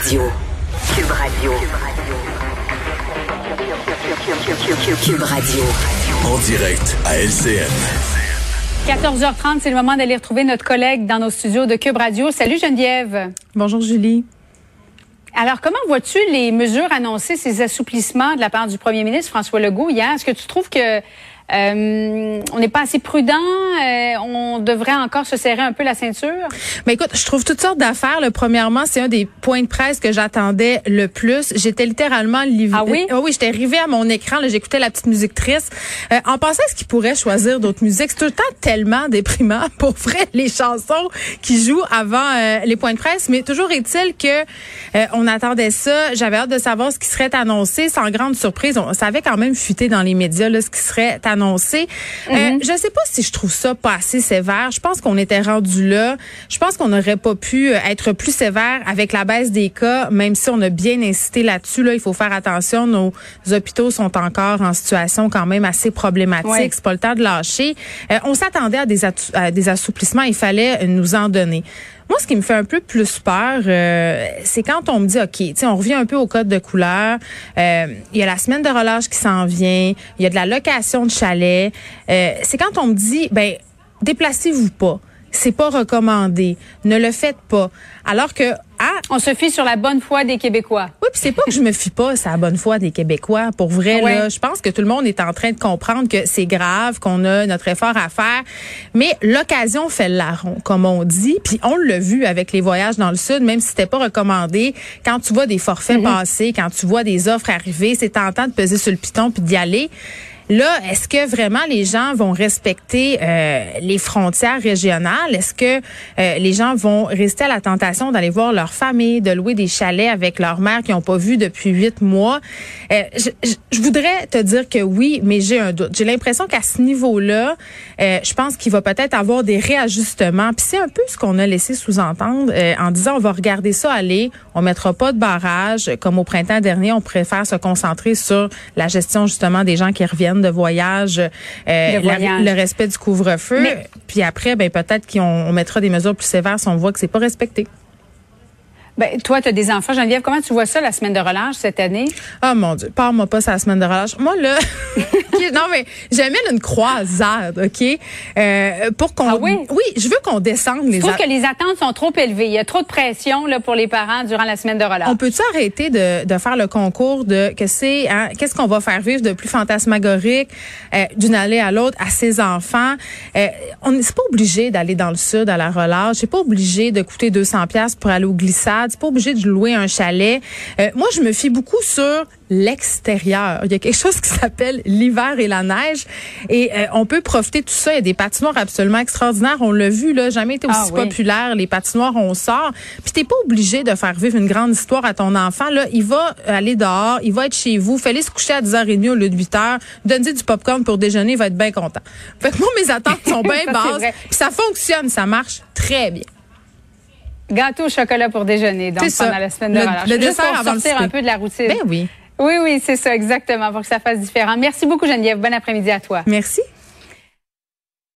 Radio. Cube Radio. Cube Radio. En direct à LCN. 14h30, c'est le moment d'aller retrouver notre collègue dans nos studios de Cube Radio. Salut Geneviève. Bonjour Julie. Alors, comment vois-tu les mesures annoncées, ces assouplissements de la part du premier ministre François Legault hier? Est-ce que tu trouves que euh, on n'est pas assez prudent. Euh, on devrait encore se serrer un peu la ceinture. Mais écoute, je trouve toutes sortes d'affaires. Le premièrement, c'est un des points de presse que j'attendais le plus. J'étais littéralement livrée. Ah oui? Oh oui, j'étais arrivée à mon écran. J'écoutais la petite musique triste. Euh, en pensant à ce qu'il pourrait choisir d'autres musiques, c'est tout le temps tellement déprimant pour vrai les chansons qui jouent avant les points de presse. Mais toujours est-il que on attendait ça. J'avais hâte de savoir ce qui serait annoncé. Sans grande surprise, on savait quand même fuiter dans les médias là, ce qui serait annoncé annoncé. Euh, mhm. je sais pas si je trouve ça pas assez sévère. Je pense qu'on était rendu là. Je pense qu'on n'aurait pas pu euh, être plus sévère avec la baisse des cas, même si on a bien incité là-dessus. Là, il faut faire attention. Nos hôpitaux sont encore en situation quand même assez problématique. C'est pas le temps de lâcher. Euh, on s'attendait à des, à des assouplissements. Il fallait nous en donner. Moi, ce qui me fait un peu plus peur, euh, c'est quand on me dit, OK, on revient un peu au code de couleur. Euh, il y a la semaine de relâche qui s'en vient. Il y a de la location de chalet. Euh, c'est quand on me dit, ben, déplacez-vous pas. C'est pas recommandé. Ne le faites pas. Alors que on se fie sur la bonne foi des Québécois. Oui, puis c'est pas que je me fie pas sur la bonne foi des Québécois. Pour vrai, là, je pense que tout le monde est en train de comprendre que c'est grave, qu'on a notre effort à faire. Mais l'occasion fait le larron, comme on dit. Puis on l'a vu avec les voyages dans le Sud, même si c'était pas recommandé. Quand tu vois des forfaits mm-hmm. passer, quand tu vois des offres arriver, c'est tentant de peser sur le piton puis d'y aller. Là, est-ce que vraiment les gens vont respecter euh, les frontières régionales? Est-ce que euh, les gens vont rester à la tentation d'aller voir leur famille, de louer des chalets avec leur mère qui n'ont pas vu depuis huit mois? Euh, je, je, voudrais te dire que oui, mais j'ai un doute. J'ai l'impression qu'à ce niveau-là, je pense qu'il va peut-être avoir des réajustements. Puis c'est un peu ce qu'on a laissé sous-entendre en disant on va regarder ça aller, on mettra pas de barrage comme au printemps dernier. On préfère se concentrer sur la gestion justement des gens qui reviennent de voyage, euh, le respect du couvre-feu. Puis après, ben peut-être qu'on mettra des mesures plus sévères si on voit que c'est pas respecté. Ben, toi, tu as des enfants, Geneviève. Comment tu vois ça, la semaine de relâche cette année? Ah, mon Dieu. Parle-moi pas sur la semaine de relâche. Moi, là, non, mais j'amène une croisade, OK? Euh, pour qu'on. Ah oui? Oui, je veux qu'on descende les Je trouve que les attentes sont trop élevées. Il y a trop de pression, là, pour les parents durant la semaine de relâche. On peut-tu arrêter de, de faire le concours de que c'est, hein, qu'est-ce qu'on va faire vivre de plus fantasmagorique euh, d'une allée à l'autre à ses enfants? Euh, on n'est pas obligé d'aller dans le sud à la relâche. C'est pas obligé de coûter 200 pièces pour aller au glissade c'est pas obligé de louer un chalet. Euh, moi, je me fie beaucoup sur l'extérieur. Il y a quelque chose qui s'appelle l'hiver et la neige et euh, on peut profiter de tout ça. Il y a des patinoires absolument extraordinaires. On l'a vu là, jamais été aussi ah populaire. Les patinoires, on sort. Puis t'es pas obligé de faire vivre une grande histoire à ton enfant. Là, il va aller dehors, il va être chez vous. Fallait se coucher à 10h30 au lieu de 8h. Donnez du popcorn pour déjeuner, il va être bien content. Fait que moi, mes attentes sont bien basses. Puis ça fonctionne, ça marche très bien. Gâteau au chocolat pour déjeuner, donc pendant la semaine de relâche. Le dessert pour sortir un peu de la routine. Ben oui. Oui, oui, c'est ça, exactement, pour que ça fasse différent. Merci beaucoup, Geneviève. Bon après-midi à toi. Merci.